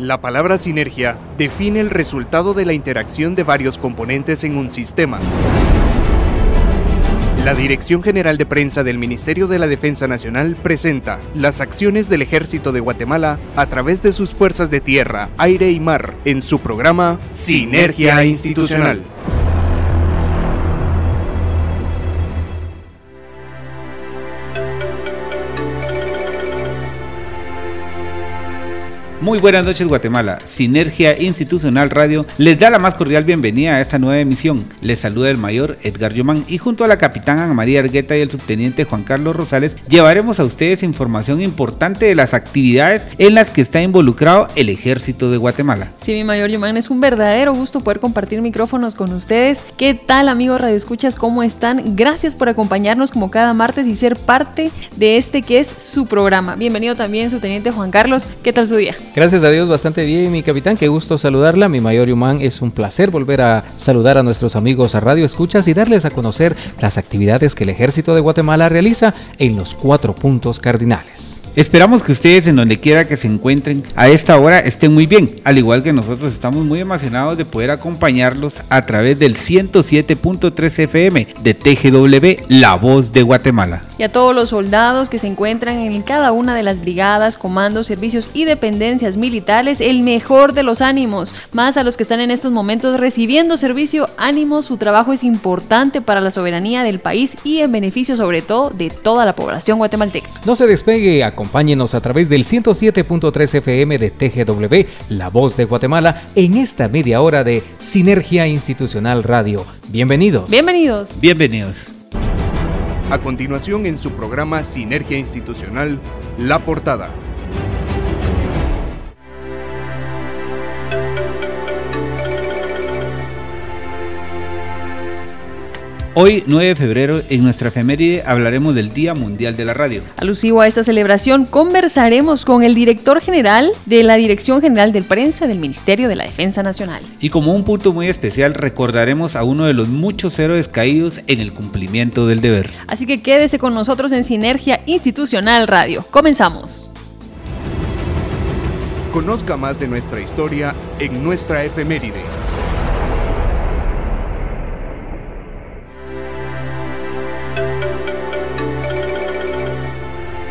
La palabra sinergia define el resultado de la interacción de varios componentes en un sistema. La Dirección General de Prensa del Ministerio de la Defensa Nacional presenta las acciones del Ejército de Guatemala a través de sus fuerzas de tierra, aire y mar en su programa Sinergia Institucional. Muy buenas noches Guatemala. Sinergia Institucional Radio les da la más cordial bienvenida a esta nueva emisión. Les saluda el mayor Edgar Yomán y junto a la capitana Ana María Argueta y el subteniente Juan Carlos Rosales llevaremos a ustedes información importante de las actividades en las que está involucrado el ejército de Guatemala. Sí, mi mayor Yomán, es un verdadero gusto poder compartir micrófonos con ustedes. ¿Qué tal amigos Radio Escuchas? ¿Cómo están? Gracias por acompañarnos como cada martes y ser parte de este que es su programa. Bienvenido también subteniente Juan Carlos. ¿Qué tal su día? Gracias a Dios, bastante bien, mi capitán. Qué gusto saludarla. Mi mayor humán, es un placer volver a saludar a nuestros amigos a Radio Escuchas y darles a conocer las actividades que el Ejército de Guatemala realiza en los cuatro puntos cardinales. Esperamos que ustedes en donde quiera que se encuentren a esta hora estén muy bien, al igual que nosotros estamos muy emocionados de poder acompañarlos a través del 107.3 FM de TGW, La Voz de Guatemala. Y a todos los soldados que se encuentran en cada una de las brigadas, comandos, servicios y dependencias militares, el mejor de los ánimos, más a los que están en estos momentos recibiendo servicio, ánimos, su trabajo es importante para la soberanía del país y en beneficio sobre todo de toda la población guatemalteca. No se despegue Acompáñenos a través del 107.3 FM de TGW, La Voz de Guatemala, en esta media hora de Sinergia Institucional Radio. Bienvenidos. Bienvenidos. Bienvenidos. A continuación en su programa Sinergia Institucional, La Portada. Hoy, 9 de febrero, en nuestra efeméride hablaremos del Día Mundial de la Radio. Alusivo a esta celebración, conversaremos con el director general de la Dirección General de Prensa del Ministerio de la Defensa Nacional. Y como un punto muy especial, recordaremos a uno de los muchos héroes caídos en el cumplimiento del deber. Así que quédese con nosotros en Sinergia Institucional Radio. Comenzamos. Conozca más de nuestra historia en nuestra efeméride.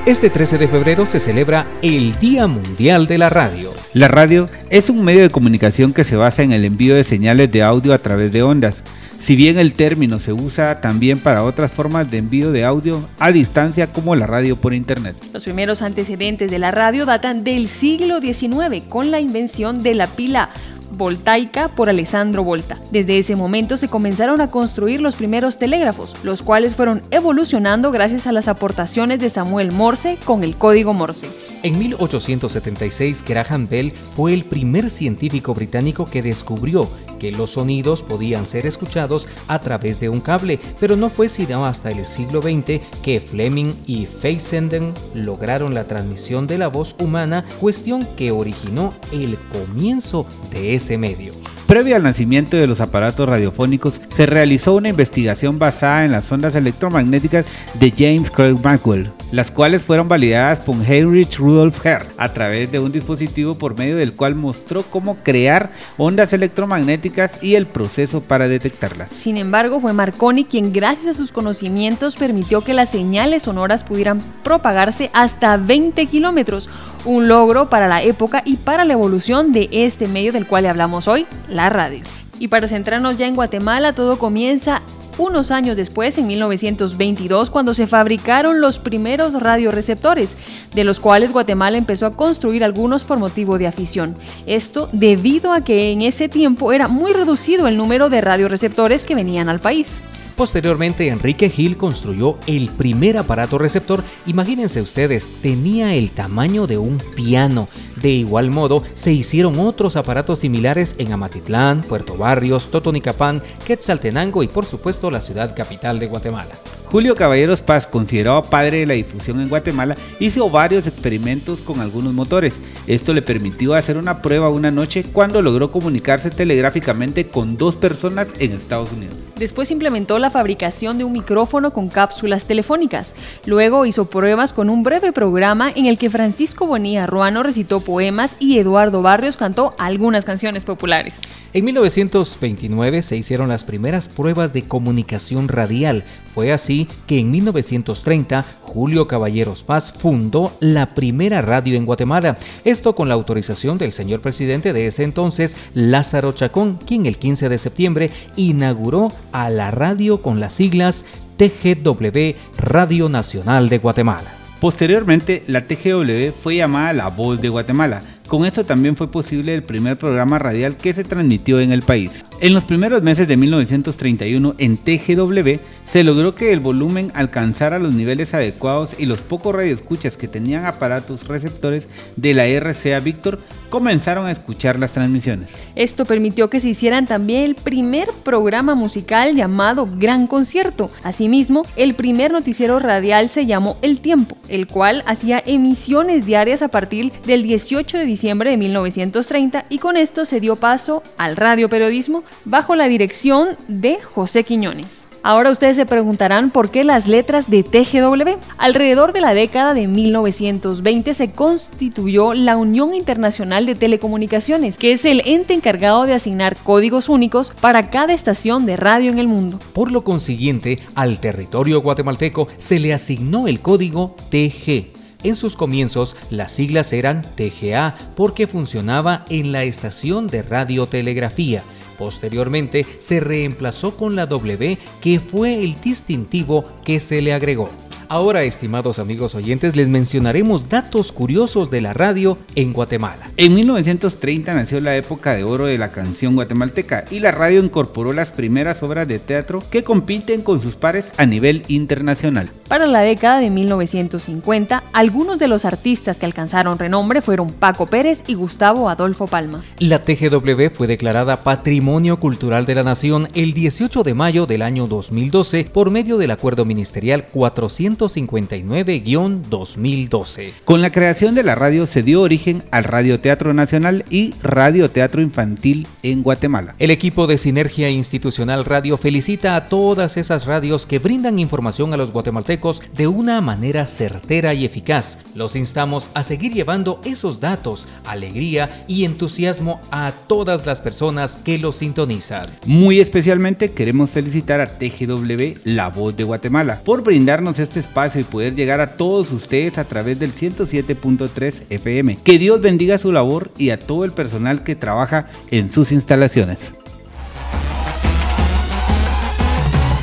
Este 13 de febrero se celebra el Día Mundial de la Radio. La radio es un medio de comunicación que se basa en el envío de señales de audio a través de ondas. Si bien el término se usa también para otras formas de envío de audio a distancia como la radio por internet. Los primeros antecedentes de la radio datan del siglo XIX con la invención de la pila voltaica por Alessandro Volta. Desde ese momento se comenzaron a construir los primeros telégrafos, los cuales fueron evolucionando gracias a las aportaciones de Samuel Morse con el código Morse. En 1876, Graham Bell fue el primer científico británico que descubrió que los sonidos podían ser escuchados a través de un cable, pero no fue sino hasta el siglo XX que Fleming y Fessenden lograron la transmisión de la voz humana, cuestión que originó el comienzo de ese medio. Previo al nacimiento de los aparatos radiofónicos, se realizó una investigación basada en las ondas electromagnéticas de James Clerk Maxwell, las cuales fueron validadas por Heinrich Rudolf Hertz a través de un dispositivo por medio del cual mostró cómo crear ondas electromagnéticas y el proceso para detectarlas. Sin embargo, fue Marconi quien gracias a sus conocimientos permitió que las señales sonoras pudieran propagarse hasta 20 kilómetros, un logro para la época y para la evolución de este medio del cual le hablamos hoy, la radio. Y para centrarnos ya en Guatemala, todo comienza unos años después, en 1922, cuando se fabricaron los primeros radioreceptores, de los cuales Guatemala empezó a construir algunos por motivo de afición. Esto debido a que en ese tiempo era muy reducido el número de radioreceptores que venían al país. Posteriormente, Enrique Gil construyó el primer aparato receptor. Imagínense ustedes, tenía el tamaño de un piano. De igual modo, se hicieron otros aparatos similares en Amatitlán, Puerto Barrios, Totonicapán, Quetzaltenango y por supuesto la ciudad capital de Guatemala. Julio Caballeros Paz, considerado padre de la difusión en Guatemala, hizo varios experimentos con algunos motores. Esto le permitió hacer una prueba una noche cuando logró comunicarse telegráficamente con dos personas en Estados Unidos. Después implementó la fabricación de un micrófono con cápsulas telefónicas. Luego hizo pruebas con un breve programa en el que Francisco Bonilla Ruano recitó poemas y Eduardo Barrios cantó algunas canciones populares. En 1929 se hicieron las primeras pruebas de comunicación radial. Fue así que en 1930 Julio Caballeros Paz fundó la primera radio en Guatemala. Esto con la autorización del señor presidente de ese entonces, Lázaro Chacón, quien el 15 de septiembre inauguró a la radio con las siglas TGW Radio Nacional de Guatemala. Posteriormente, la TGW fue llamada La Voz de Guatemala con esto también fue posible el primer programa radial que se transmitió en el país. En los primeros meses de 1931 en TGW se logró que el volumen alcanzara los niveles adecuados y los pocos radioescuchas que tenían aparatos receptores de la RCA Victor comenzaron a escuchar las transmisiones. Esto permitió que se hicieran también el primer programa musical llamado Gran Concierto. Asimismo, el primer noticiero radial se llamó El Tiempo, el cual hacía emisiones diarias a partir del 18 de diciembre de 1930 y con esto se dio paso al radioperiodismo bajo la dirección de José Quiñones. Ahora ustedes se preguntarán por qué las letras de TGW. Alrededor de la década de 1920 se constituyó la Unión Internacional de Telecomunicaciones, que es el ente encargado de asignar códigos únicos para cada estación de radio en el mundo. Por lo consiguiente, al territorio guatemalteco se le asignó el código TG. En sus comienzos, las siglas eran TGA porque funcionaba en la estación de radiotelegrafía Posteriormente se reemplazó con la W, que fue el distintivo que se le agregó. Ahora, estimados amigos oyentes, les mencionaremos datos curiosos de la radio en Guatemala. En 1930 nació la época de oro de la canción guatemalteca y la radio incorporó las primeras obras de teatro que compiten con sus pares a nivel internacional. Para la década de 1950, algunos de los artistas que alcanzaron renombre fueron Paco Pérez y Gustavo Adolfo Palma. La TGW fue declarada Patrimonio Cultural de la Nación el 18 de mayo del año 2012 por medio del Acuerdo Ministerial 400 159-2012. Con la creación de la radio se dio origen al Radioteatro Nacional y Radioteatro Infantil en Guatemala. El equipo de Sinergia Institucional Radio felicita a todas esas radios que brindan información a los guatemaltecos de una manera certera y eficaz. Los instamos a seguir llevando esos datos, alegría y entusiasmo a todas las personas que los sintonizan. Muy especialmente queremos felicitar a TGW La Voz de Guatemala por brindarnos este espacio y poder llegar a todos ustedes a través del 107.3 FM. Que Dios bendiga su labor y a todo el personal que trabaja en sus instalaciones.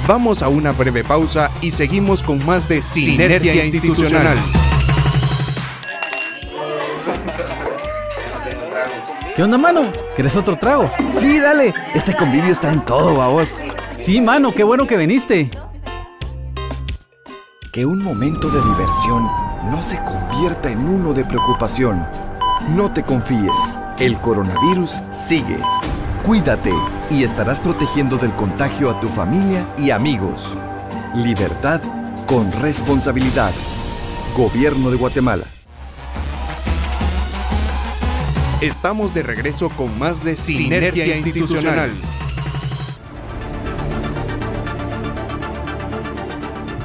Vamos a una breve pausa y seguimos con más de Sinergia, Institucional. ¿Qué onda, mano? ¿Quieres otro trago? Sí, dale. Este convivio está en todo, vos. Sí, mano, qué bueno que viniste que un momento de diversión no se convierta en uno de preocupación. No te confíes, el coronavirus sigue. Cuídate y estarás protegiendo del contagio a tu familia y amigos. Libertad con responsabilidad. Gobierno de Guatemala. Estamos de regreso con más de Sinergia, Institucional.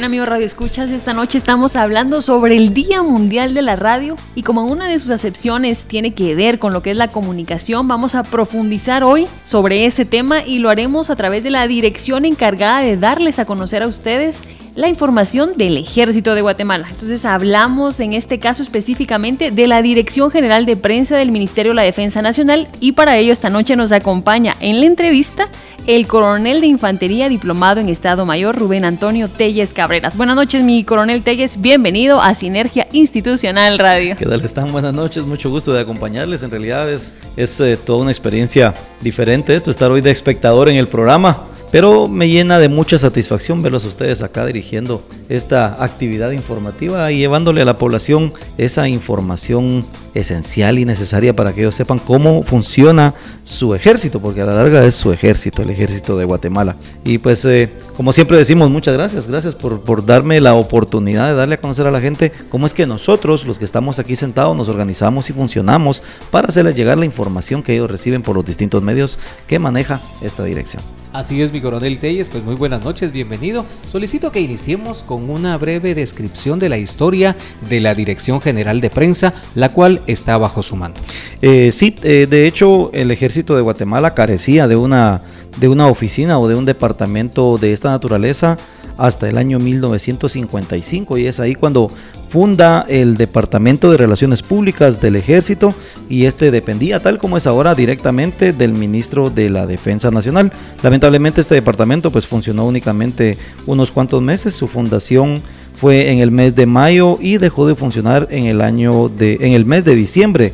Bien amigos Radio Escuchas, esta noche estamos hablando sobre el Día Mundial de la Radio y como una de sus acepciones tiene que ver con lo que es la comunicación, vamos a profundizar hoy sobre ese tema y lo haremos a través de la dirección encargada de darles a conocer a ustedes la información del Ejército de Guatemala. Entonces hablamos en este caso específicamente de la Dirección General de Prensa del Ministerio de la Defensa Nacional y para ello esta noche nos acompaña en la entrevista el coronel de Infantería diplomado en Estado Mayor Rubén Antonio Telles Cabreras. Buenas noches mi coronel Telles, bienvenido a Sinergia Institucional Radio. ¿Qué tal están? Buenas noches, mucho gusto de acompañarles. En realidad es, es eh, toda una experiencia diferente esto, estar hoy de espectador en el programa. Pero me llena de mucha satisfacción verlos ustedes acá dirigiendo esta actividad informativa y llevándole a la población esa información esencial y necesaria para que ellos sepan cómo funciona su ejército, porque a la larga es su ejército, el ejército de Guatemala. Y pues, eh, como siempre decimos, muchas gracias, gracias por, por darme la oportunidad de darle a conocer a la gente cómo es que nosotros, los que estamos aquí sentados, nos organizamos y funcionamos para hacerles llegar la información que ellos reciben por los distintos medios que maneja esta dirección. Así es, mi coronel Telles, pues muy buenas noches, bienvenido. Solicito que iniciemos con una breve descripción de la historia de la Dirección General de Prensa, la cual está bajo su mando. Eh, sí, eh, de hecho, el ejército de Guatemala carecía de una, de una oficina o de un departamento de esta naturaleza hasta el año 1955 y es ahí cuando funda el Departamento de Relaciones Públicas del Ejército y este dependía, tal como es ahora, directamente del ministro de la Defensa Nacional. Lamentablemente este departamento pues funcionó únicamente unos cuantos meses, su fundación fue en el mes de mayo y dejó de funcionar en el año de en el mes de diciembre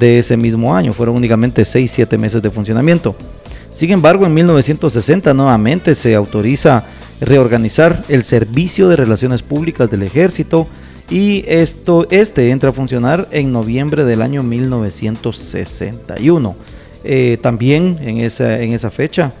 de ese mismo año, fueron únicamente 6-7 meses de funcionamiento. Sin embargo, en 1960 nuevamente se autoriza reorganizar el Servicio de Relaciones Públicas del Ejército y esto, este entra a funcionar en noviembre del año 1961. Eh, también en esa, en esa fecha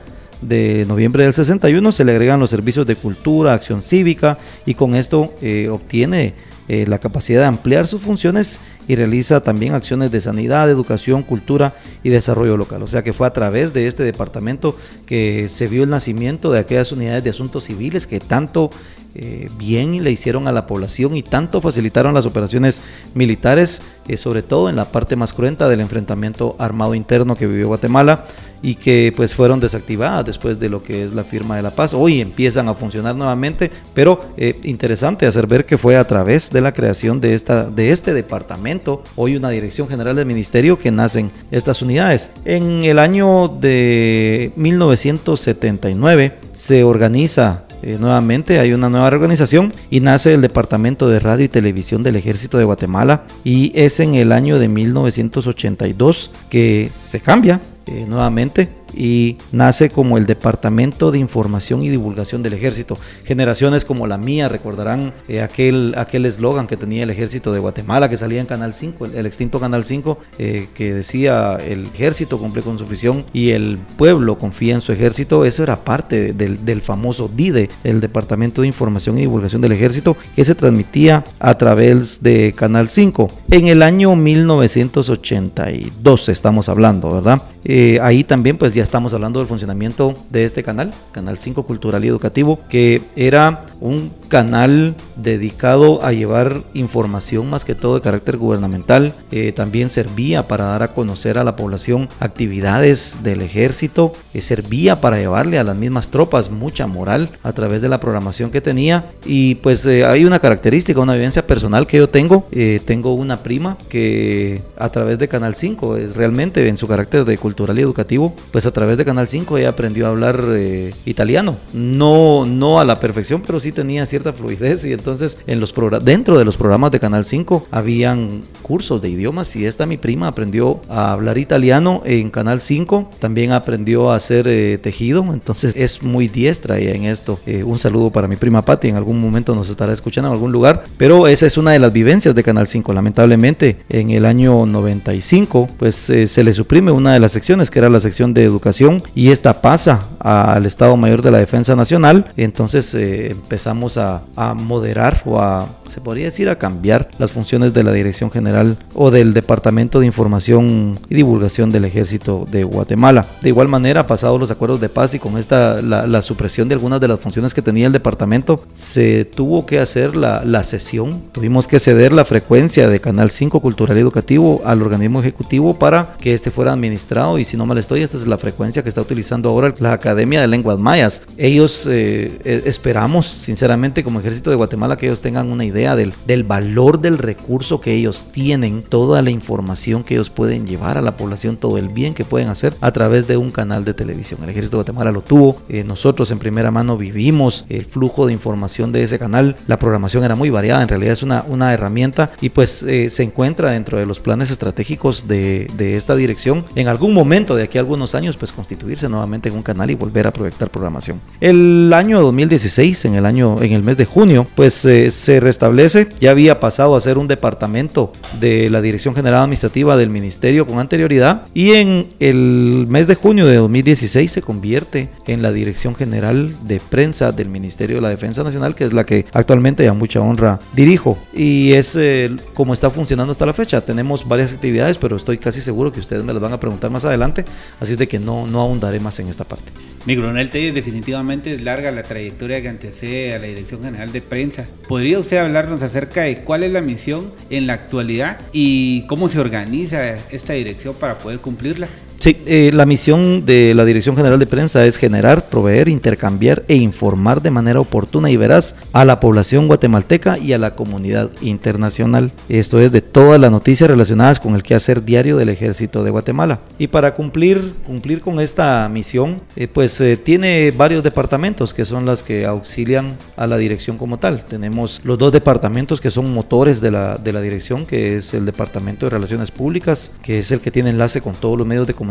de noviembre del 61 se le agregan los servicios de cultura, acción cívica y con esto eh, obtiene eh, la capacidad de ampliar sus funciones y realiza también acciones de sanidad, educación, cultura y desarrollo local. O sea que fue a través de este departamento que se vio el nacimiento de aquellas unidades de asuntos civiles que tanto eh, bien le hicieron a la población y tanto facilitaron las operaciones militares, eh, sobre todo en la parte más cruenta del enfrentamiento armado interno que vivió Guatemala y que pues fueron desactivadas después de lo que es la firma de la paz. Hoy empiezan a funcionar nuevamente, pero eh, interesante hacer ver que fue a través de la creación de, esta, de este departamento, hoy una dirección general del ministerio, que nacen estas unidades. En el año de 1979 se organiza eh, nuevamente hay una nueva organización y nace el Departamento de Radio y Televisión del Ejército de Guatemala y es en el año de 1982 que se cambia eh, nuevamente y nace como el Departamento de Información y Divulgación del Ejército. Generaciones como la mía recordarán eh, aquel eslogan que tenía el Ejército de Guatemala que salía en Canal 5, el, extinto Canal 5, eh, que decía el ejército cumple con su visión y el pueblo confía en su ejército. Eso era parte del, del famoso DIDE, el Departamento de Información y Divulgación del Ejército, que se transmitía a través de Canal 5. En el año 1982 estamos hablando, ¿verdad? Eh, ahí también pues ya estamos hablando del funcionamiento de este canal, Canal 5 Cultural y Educativo, que era un canal dedicado a llevar información más que todo de carácter gubernamental. Eh, también servía para dar a conocer a la población actividades del ejército, eh, servía para llevarle a las mismas tropas mucha moral a través de la programación que tenía. Y pues hay una característica, una vivencia personal que yo tengo. tengo una prima que a través de Canal 5, es realmente en su carácter de cultura, cultural y educativo, pues a través de Canal 5 ella aprendió a hablar eh, italiano. No, no a la perfección, pero sí tenía cierta fluidez y entonces en los dentro de los programas de Canal 5 habían cursos de idiomas y esta mi prima aprendió a hablar italiano en Canal 5, también aprendió a hacer eh, tejido, entonces es muy diestra ella en esto. Eh, un saludo para mi prima Patti, en algún momento nos estará escuchando en algún lugar, pero esa es una de las vivencias de Canal 5. Lamentablemente en el año 95 pues se le suprime una de las que era la sección de educación, y esta pasa al Estado Mayor de la Defensa Nacional. Entonces eh, empezamos a, a, alterar o a, se podría decir, a cambiar las funciones de la Dirección General o del Departamento de Información y Divulgación del Ejército de Guatemala. De igual manera, pasados los acuerdos de paz y con esta la, supresión de algunas de las funciones que tenía el departamento, se tuvo que hacer la, la sesión. Tuvimos que ceder la frecuencia de Canal 5 Cultural y Educativo al organismo ejecutivo para que este fuera administrado y si no mal estoy, esta es la frecuencia que está utilizando ahora la Academia de Lenguas Mayas. Ellos eh, eh, esperamos, sinceramente, como Ejército de Guatemala, que ellos tengan una idea del, del valor del recurso que ellos tienen, toda la información que ellos pueden llevar a la población, todo el bien que pueden hacer a través de un canal de televisión. El Ejército de Guatemala lo tuvo, eh, nosotros en primera mano vivimos el flujo de información de ese canal, la programación era muy variada, en realidad es una, una herramienta y pues se encuentra dentro de los planes estratégicos de, de esta dirección en algún momento de aquí a algunos años pues constituirse nuevamente en un canal y volver a proyectar programación. El año 2016, en el año en el mes de junio, pues eh, se restablece, ya había pasado a ser un departamento de la Dirección General Administrativa del Ministerio con anterioridad y en el mes de junio de 2016 se convierte en la Dirección General de Prensa del Ministerio de la Defensa Nacional, que es la que actualmente a mucha honra dirijo y es eh, como está funcionando hasta la fecha. Tenemos varias actividades, pero estoy casi seguro que ustedes me las van a preguntar más adelante, así de que no, no ahondaré más en esta parte. Mi coronel definitivamente es larga la trayectoria que antecede a la Dirección General de Prensa. ¿Podría usted hablarnos acerca de cuál es la misión en la actualidad y cómo se organiza esta dirección para poder cumplirla? Sí, eh, la misión de la Dirección General de Prensa es generar, proveer, intercambiar e informar de manera oportuna y veraz a la población guatemalteca y a la comunidad internacional. Esto es de todas las noticias relacionadas con el quehacer diario del Ejército de Guatemala. Y para cumplir, cumplir con esta misión, eh, pues eh, tiene varios departamentos que son las que auxilian a la dirección como tal. Tenemos los dos departamentos que son motores de la, de la dirección, que es el Departamento de Relaciones Públicas, que es el que tiene enlace con todos los medios de comunicación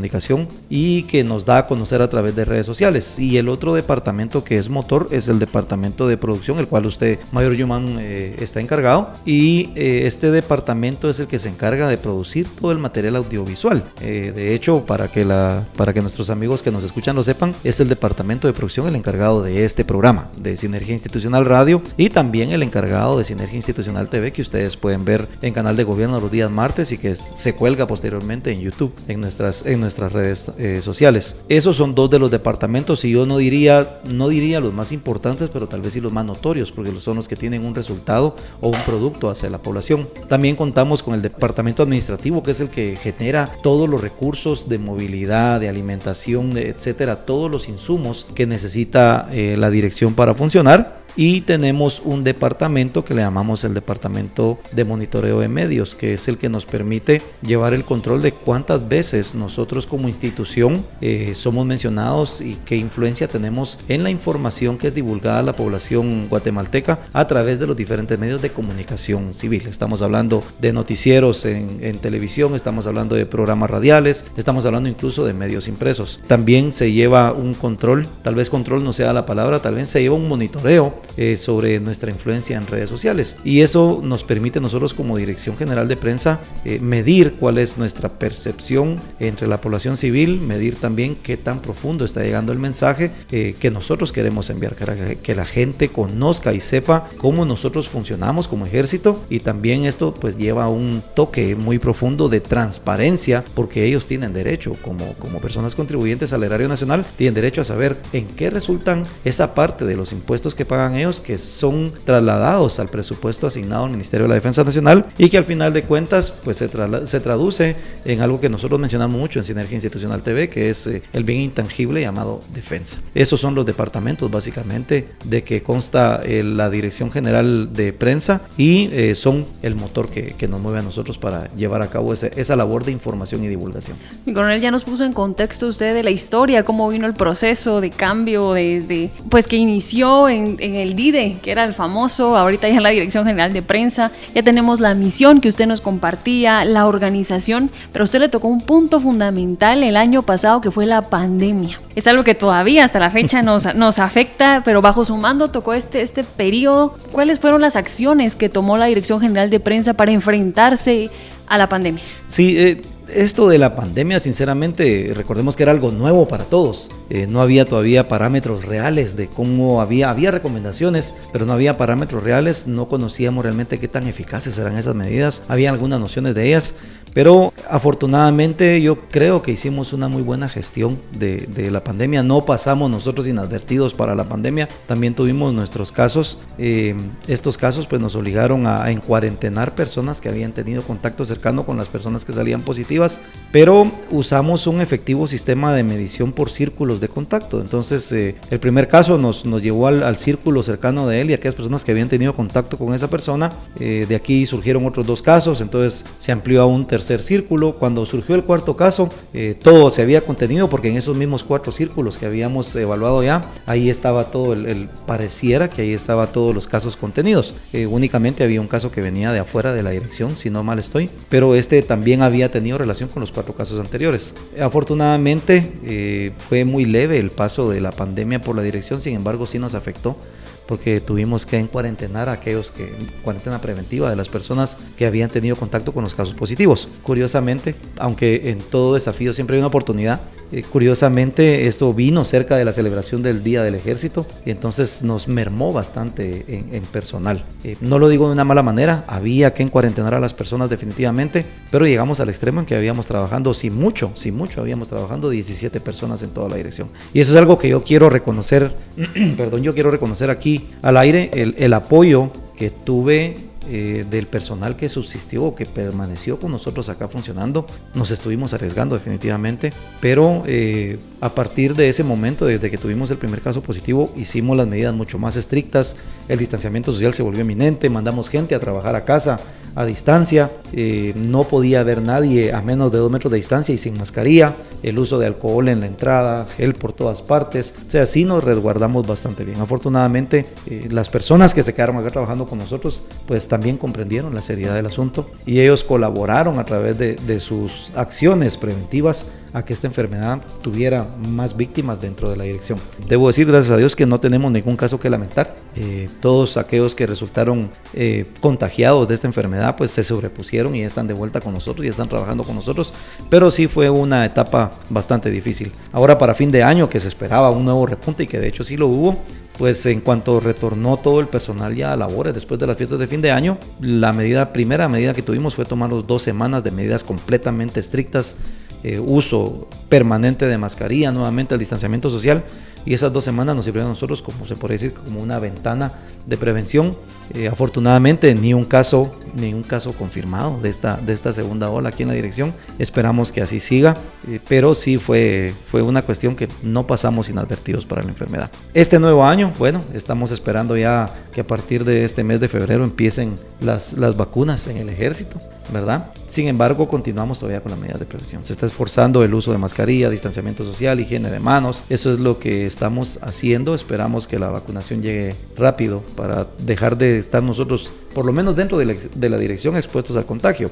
y que nos da a conocer a través de redes sociales. Y el otro departamento que es motor es el departamento de producción, el cual usted, Mayor Yuman, eh, está encargado. Y eh, este departamento es el que se encarga de producir todo el material audiovisual. Eh, de hecho, para que, la, para que nuestros amigos que nos escuchan lo sepan, es el departamento de producción el encargado de este programa, de Sinergia Institucional Radio, y también el encargado de Sinergia Institucional TV, que ustedes pueden ver en Canal de Gobierno los días martes y que se cuelga posteriormente en YouTube, en nuestras, en nuestras redes eh, sociales. Esos son dos de los departamentos y yo no diría, no diría los más importantes, pero tal vez sí los más notorios, porque son los que tienen un resultado o un producto hacia la población. También contamos con el departamento administrativo, que es el que genera todos los recursos de movilidad, de alimentación, etcétera, todos los insumos que necesita eh, la dirección para funcionar y tenemos un departamento que le llamamos el departamento de monitoreo de medios, que es el que nos permite llevar el control de cuántas veces nosotros como institución eh, somos mencionados y qué influencia tenemos en la información que es divulgada a la población guatemalteca a través de los diferentes medios de comunicación civil. Estamos hablando de noticieros en, en televisión, estamos hablando de programas radiales, estamos hablando incluso de medios impresos. También se lleva un control, tal vez control no sea la palabra, tal vez se lleva un monitoreo eh, sobre nuestra influencia en redes sociales. Y eso nos permite nosotros como Dirección General de Prensa eh, medir cuál es nuestra percepción entre la población civil, medir también qué tan profundo está llegando el mensaje eh, que nosotros queremos enviar, que la gente conozca y sepa cómo nosotros funcionamos como ejército y también esto pues lleva un toque muy profundo de transparencia porque ellos tienen derecho como, como personas contribuyentes al erario nacional, tienen derecho a saber en qué resultan esa parte de los impuestos que pagan ellos que son trasladados al presupuesto asignado al Ministerio de la Defensa Nacional y que al final de cuentas pues se, se traduce en algo que nosotros mencionamos mucho en Sinergia Institucional TV, que es eh, el bien intangible llamado defensa. Esos son los departamentos básicamente de que consta eh, la Dirección General de Prensa y eh, son el motor que, que, nos mueve a nosotros para llevar a cabo ese, esa labor de información y divulgación. Mi coronel ya nos puso en contexto usted de la historia, cómo vino el proceso de cambio desde pues que inició en, en el DIDE, que era el famoso, ahorita ya la Dirección General de Prensa, ya tenemos la misión que usted nos compartía, la organización, pero a usted le tocó un punto fundamental el año pasado que fue la pandemia. Es algo que todavía hasta la fecha nos, nos afecta, pero bajo su mando tocó este, este periodo. ¿Cuáles fueron las acciones que tomó la Dirección General de Prensa para enfrentarse a la pandemia? Sí, eh, esto de la pandemia, sinceramente, recordemos que era algo nuevo para todos. Eh, no había todavía parámetros reales de cómo había, había recomendaciones, pero no había parámetros reales, no conocíamos realmente qué tan eficaces eran esas medidas, había algunas nociones de ellas, pero afortunadamente yo creo que hicimos una muy buena gestión de, la pandemia. No pasamos nosotros inadvertidos para la pandemia. También tuvimos nuestros casos. Eh, estos casos pues nos obligaron a, en cuarentenar personas que habían tenido contacto cercano con las personas que salían positivas. Pero usamos un efectivo sistema de medición por círculos de contacto. Entonces eh, el primer caso nos, nos llevó al, círculo cercano de él y aquellas personas que habían tenido contacto con esa persona. Eh, de aquí surgieron otros dos casos. Entonces se amplió a un tercer círculo. Cuando surgió el cuarto caso, eh, todo se había contenido porque en esos mismos cuatro círculos que habíamos evaluado ya, ahí estaba todo el, pareciera que ahí estaba todos los casos contenidos. Eh, únicamente había un caso que venía de afuera de la dirección, si no mal estoy, pero este también había tenido relación con los cuatro casos anteriores. Afortunadamente eh, fue muy leve el paso de la pandemia por la dirección, sin embargo sí nos afectó porque tuvimos que cuarentenar a aquellos que, cuarentena preventiva de las personas que habían tenido contacto con los casos positivos. Curiosamente, aunque en todo desafío siempre hay una oportunidad, eh, curiosamente esto vino cerca de la celebración del Día del Ejército y entonces nos mermó bastante en, personal. Eh, no lo digo de una mala manera, había que cuarentenar a las personas definitivamente, pero llegamos al extremo en que habíamos trabajando, sin mucho, sin mucho, habíamos trabajando 17 personas en toda la dirección. Y eso es algo que yo quiero reconocer, perdón, yo quiero reconocer aquí al aire el, apoyo que tuve eh, del personal que subsistió, que permaneció con nosotros acá funcionando. Nos estuvimos arriesgando definitivamente, pero eh, a partir de ese momento, desde que tuvimos el primer caso positivo, hicimos las medidas mucho más estrictas, el distanciamiento social se volvió eminente, mandamos gente a trabajar a casa a distancia, eh, no podía haber nadie a menos de dos metros de distancia y sin mascarilla, el uso de alcohol en la entrada, gel por todas partes, o sea, sí nos resguardamos bastante bien. Afortunadamente, eh, las personas que se quedaron acá trabajando con nosotros, pues también comprendieron la seriedad del asunto y ellos colaboraron a través de, de sus acciones preventivas a que esta enfermedad tuviera más víctimas dentro de la dirección. Debo decir, gracias a Dios, que no tenemos ningún caso que lamentar. Eh, todos aquellos que resultaron eh, contagiados de esta enfermedad, pues se sobrepusieron y están de vuelta con nosotros y están trabajando con nosotros, pero sí fue una etapa bastante difícil. Ahora para fin de año, que se esperaba un nuevo repunte y que de hecho sí lo hubo, pues en cuanto retornó todo el personal ya a labores después de las fiestas de fin de año, la medida, primera medida que tuvimos fue tomar dos semanas de medidas completamente estrictas eh, uso permanente de mascarilla, nuevamente el distanciamiento social. Y esas dos semanas nos sirvieron a nosotros, como se puede decir, como una ventana de prevención. Eh, afortunadamente, ni un caso, ni un caso confirmado de esta, de esta segunda ola aquí en la dirección. Esperamos que así siga, eh, pero sí fue, fue una cuestión que no pasamos inadvertidos para la enfermedad. Este nuevo año, bueno, estamos esperando ya que a partir de este mes de febrero empiecen las, las vacunas en el ejército. ¿Verdad? Sin embargo, continuamos todavía con la medida de prevención. Se está esforzando el uso de mascarilla, distanciamiento social, higiene de manos. Eso es lo que estamos haciendo. Esperamos que la vacunación llegue rápido para dejar de estar nosotros, por lo menos dentro de la, de la dirección, expuestos al contagio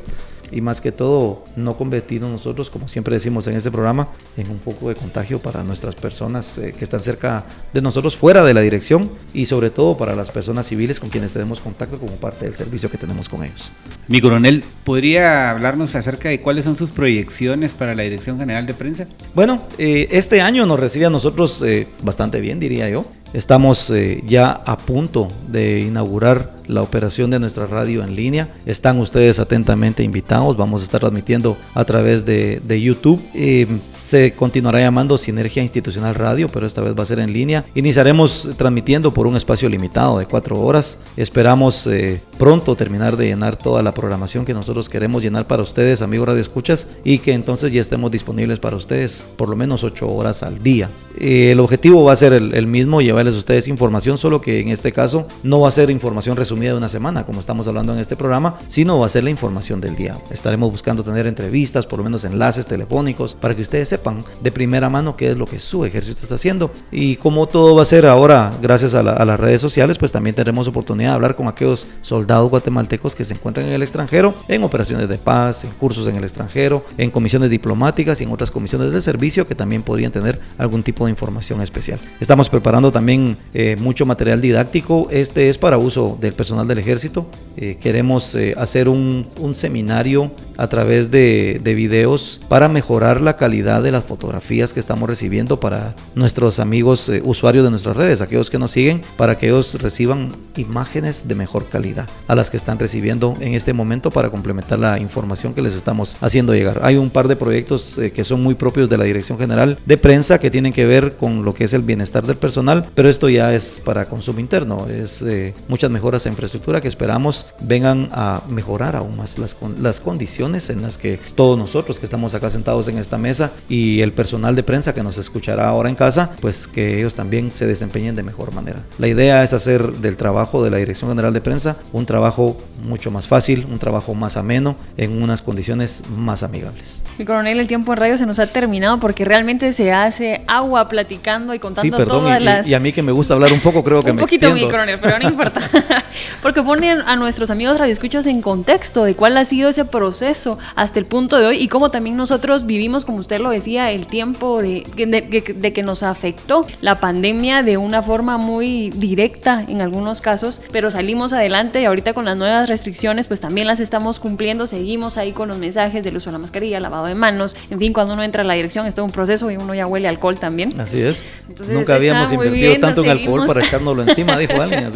y más que todo no convertirnos nosotros, como siempre decimos en este programa, en un foco de contagio para nuestras personas eh, que están cerca de nosotros, fuera de la dirección y sobre todo para las personas civiles con quienes tenemos contacto como parte del servicio que tenemos con ellos. Mi coronel, ¿podría hablarnos acerca de cuáles son sus proyecciones para la Dirección General de Prensa? Bueno, eh, este año nos recibe a nosotros eh, bastante bien, diría yo. Estamos ya a punto de inaugurar la operación de nuestra radio en línea. Están ustedes atentamente invitados. Vamos a estar transmitiendo a través de, YouTube. Eh, se continuará llamando Sinergia Institucional Radio, pero esta vez va a ser en línea. Iniciaremos transmitiendo por un espacio limitado de cuatro horas. Esperamos eh, pronto terminar de llenar toda la programación que nosotros queremos llenar para ustedes, amigos Radio Escuchas, y que entonces ya estemos disponibles para ustedes por lo menos ocho horas al día. el objetivo va a ser el, el mismo, llevar a ustedes información, solo que en este caso no va a ser información resumida de una semana, como estamos hablando en este programa, sino va a ser la información del día. Estaremos buscando tener entrevistas, por lo menos enlaces telefónicos, para que ustedes sepan de primera mano qué es lo que su ejército está haciendo. Y como todo va a ser ahora, gracias a, las redes sociales, pues también tendremos oportunidad de hablar con aquellos soldados guatemaltecos que se encuentran en el extranjero, en operaciones de paz, en cursos en el extranjero, en comisiones diplomáticas y en otras comisiones de servicio que también podrían tener algún tipo de información especial. Estamos preparando también eh, mucho material didáctico. Este es para uso del personal del ejército. Eh, queremos eh, hacer un, un, seminario a través de, de, videos para mejorar la calidad de las fotografías que estamos recibiendo para nuestros amigos eh, usuarios de nuestras redes, aquellos que nos siguen, para que ellos reciban imágenes de mejor calidad a las que están recibiendo en este momento para complementar la información que les estamos haciendo llegar. Hay un par de proyectos que son muy propios de la Dirección General de Prensa que tienen que ver con lo que es el bienestar del personal, pero esto ya es para consumo interno, es muchas mejoras en infraestructura que esperamos vengan a mejorar aún más las, las condiciones en las que todos nosotros que estamos acá sentados en esta mesa y el personal de prensa que nos escuchará ahora en casa, pues que ellos también se desempeñen de mejor manera. La idea es hacer del trabajo de la Dirección General de Prensa un trabajo mucho más fácil, un trabajo más ameno, en unas condiciones más amigables. Mi coronel, el tiempo en radio se nos ha terminado porque realmente se hace agua platicando y contando sí, perdón, todas y, las... y a mí que me gusta hablar un poco, creo que un me poquito, mi coronel, pero no importa. porque ponen a nuestros amigos radioescuchas en contexto de cuál ha sido ese proceso hasta el punto de hoy y cómo también nosotros vivimos, como usted lo decía, el tiempo de, de, que nos afectó la pandemia de una forma muy directa en algunos casos, pero salimos adelante y ahorita con las nuevas restricciones pues también las estamos cumpliendo, seguimos ahí con los mensajes del uso de la mascarilla, lavado de manos, en fin, cuando uno entra a la dirección es todo un proceso y uno ya huele alcohol también. Así es. Nunca habíamos invertido tanto en alcohol para echárnoslo encima, dijo alguien.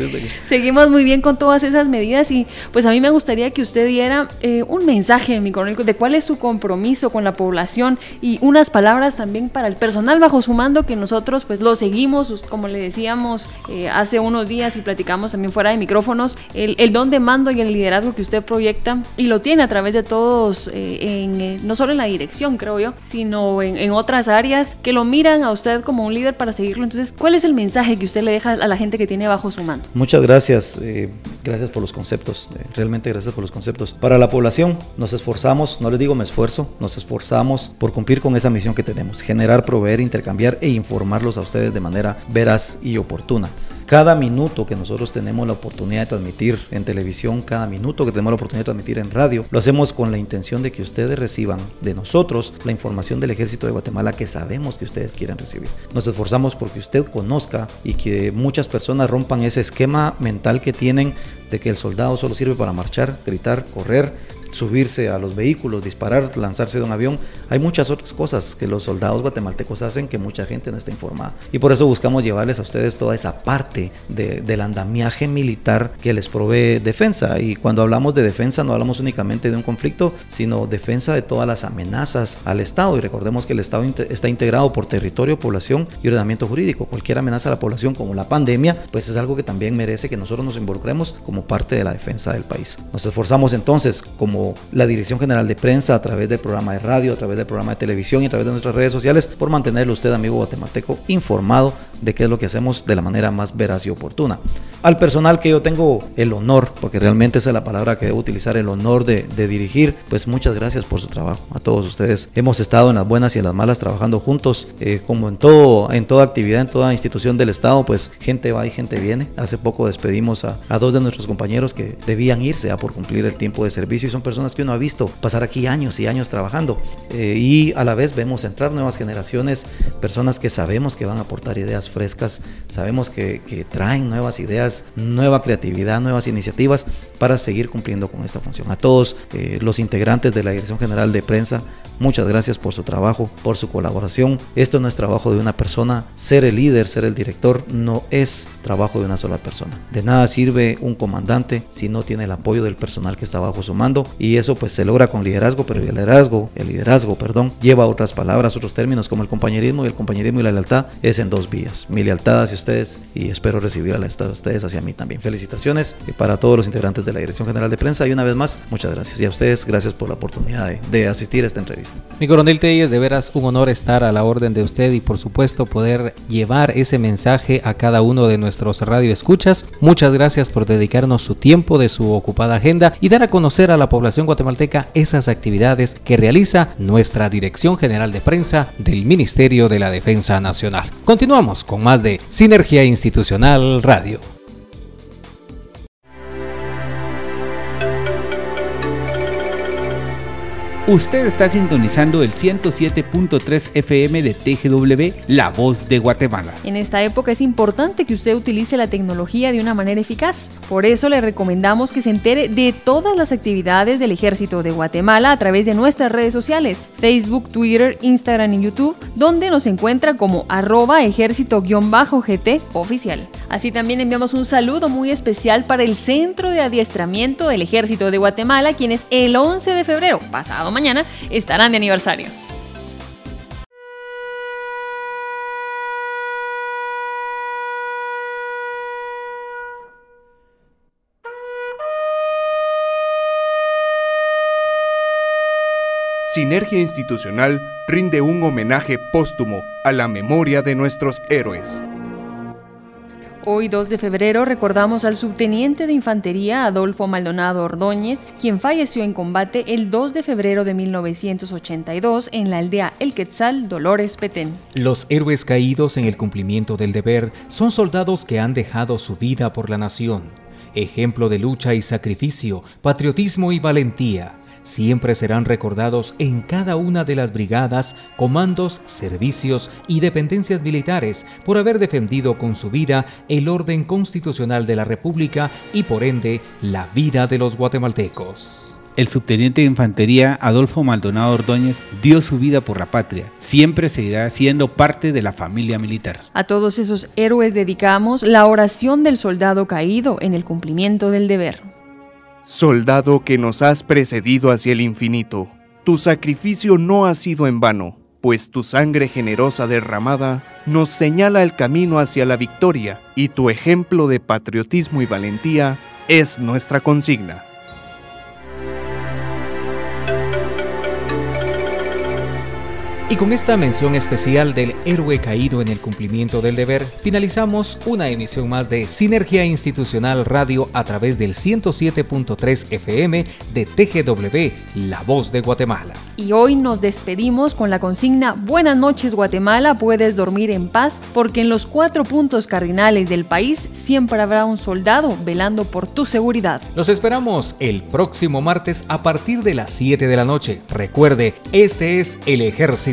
Seguimos muy bien con todas esas medidas y pues a mí me gustaría que usted diera eh, un mensaje, mi coronel, de cuál es su compromiso con la población y unas palabras también para el personal bajo su mando que nosotros pues lo seguimos, como le decíamos eh, hace unos días y platicamos también fuera de micrófonos, el, don de mando y el liderazgo que usted proyecta y lo tiene a través de todos, eh, en, no solo en la dirección creo yo, sino en, en otras áreas que lo miran a usted como un líder para seguirlo. Entonces, ¿cuál es el mensaje que usted le deja a la gente que tiene bajo su mando? Muchas gracias, gracias por los conceptos, eh, realmente gracias por los conceptos. Para la población nos esforzamos, no les digo me esfuerzo, nos esforzamos por cumplir con esa misión que tenemos, generar, proveer, intercambiar e informarlos a ustedes de manera veraz y oportuna. Cada minuto que nosotros tenemos la oportunidad de transmitir en televisión, cada minuto que tenemos la oportunidad de transmitir en radio, lo hacemos con la intención de que ustedes reciban de nosotros la información del ejército de Guatemala que sabemos que ustedes quieren recibir. Nos esforzamos porque usted conozca y que muchas personas rompan ese esquema mental que tienen de que el soldado solo sirve para marchar, gritar, correr, subirse a los vehículos, disparar, lanzarse de un avión. Hay muchas otras cosas que los soldados guatemaltecos hacen que mucha gente no está informada. Y por eso buscamos llevarles a ustedes toda esa parte del andamiaje militar que les provee defensa. Y cuando hablamos de defensa no hablamos únicamente de un conflicto, sino defensa de todas las amenazas al Estado. Y recordemos que el Estado está integrado por territorio, población y ordenamiento jurídico. Cualquier amenaza a la población como la pandemia, pues es algo que también merece que nosotros nos involucremos como parte de la defensa del país. Nos esforzamos entonces como la Dirección General de Prensa, a través del programa de radio, a través del programa de televisión y a través de nuestras redes sociales, por mantenerlo usted, amigo guatemalteco, informado de qué es lo que hacemos de la manera más veraz y oportuna. Al personal que yo tengo el honor, porque realmente esa es la palabra que debo utilizar, el honor de, dirigir, pues muchas gracias por su trabajo. A todos ustedes hemos estado en las buenas y en las malas trabajando juntos, eh, como en todo, en toda actividad, en toda institución del Estado, pues gente va y gente viene. Hace poco despedimos a, dos de nuestros compañeros que debían irse a por cumplir el tiempo de servicio y son personas que uno ha visto pasar aquí años y años trabajando. Eh, y a la vez vemos entrar nuevas generaciones, personas que sabemos que van a aportar ideas frescas, sabemos que, traen nuevas ideas, nueva creatividad, nuevas iniciativas para seguir cumpliendo con esta función. A todos eh, los integrantes de la Dirección General de Prensa, muchas gracias por su trabajo, por su colaboración. Esto no es trabajo de una persona, ser el líder, ser el director, no es trabajo de una sola persona. De nada sirve un comandante si no tiene el apoyo del personal que está bajo su mando y eso pues se logra con liderazgo, pero el liderazgo, el liderazgo, perdón, lleva otras palabras, otros términos como el compañerismo y el compañerismo y la lealtad es en dos vías mi lealtad hacia ustedes y espero recibir la lealtad de ustedes hacia mí también. Felicitaciones para todos los integrantes de la Dirección General de Prensa y una vez más, muchas gracias. Y a ustedes, gracias por la oportunidad de, asistir a esta entrevista. Mi coronel Telles, de veras un honor estar a la orden de usted y por supuesto poder llevar ese mensaje a cada uno de nuestros radioescuchas. Muchas gracias por dedicarnos su tiempo de su ocupada agenda y dar a conocer a la población guatemalteca esas actividades que realiza nuestra Dirección General de Prensa del Ministerio de la Defensa Nacional. Continuamos con más de Sinergia Institucional Radio. Usted está sintonizando el 107.3 FM de TGW, La Voz de Guatemala. En esta época es importante que usted utilice la tecnología de una manera eficaz. Por eso le recomendamos que se entere de todas las actividades del Ejército de Guatemala a través de nuestras redes sociales, Facebook, Twitter, Instagram y YouTube, donde nos encuentra como arroba ejército-gt oficial. Así también enviamos un saludo muy especial para el Centro de Adiestramiento del Ejército de Guatemala, quienes el 11 de febrero, pasado mañana estarán de aniversarios. Sinergia Institucional rinde un homenaje póstumo a la memoria de nuestros héroes. Hoy 2 de febrero recordamos al subteniente de infantería Adolfo Maldonado Ordóñez, quien falleció en combate el 2 de febrero de 1982 en la aldea El Quetzal, Dolores Petén. Los héroes caídos en el cumplimiento del deber son soldados que han dejado su vida por la nación, ejemplo de lucha y sacrificio, patriotismo y valentía siempre serán recordados en cada una de las brigadas, comandos, servicios y dependencias militares por haber defendido con su vida el orden constitucional de la República y por ende la vida de los guatemaltecos. El subteniente de infantería Adolfo Maldonado Ordóñez dio su vida por la patria. Siempre seguirá siendo parte de la familia militar. A todos esos héroes dedicamos la oración del soldado caído en el cumplimiento del deber. Soldado que nos has precedido hacia el infinito, tu sacrificio no ha sido en vano, pues tu sangre generosa derramada nos señala el camino hacia la victoria y tu ejemplo de patriotismo y valentía es nuestra consigna. Y con esta mención especial del héroe caído en el cumplimiento del deber, finalizamos una emisión más de Sinergia Institucional Radio a través del 107.3 FM de TGW, La Voz de Guatemala. Y hoy nos despedimos con la consigna Buenas noches Guatemala, puedes dormir en paz, porque en los cuatro puntos cardinales del país siempre habrá un soldado velando por tu seguridad. Los esperamos el próximo martes a partir de las 7 de la noche. Recuerde, este es el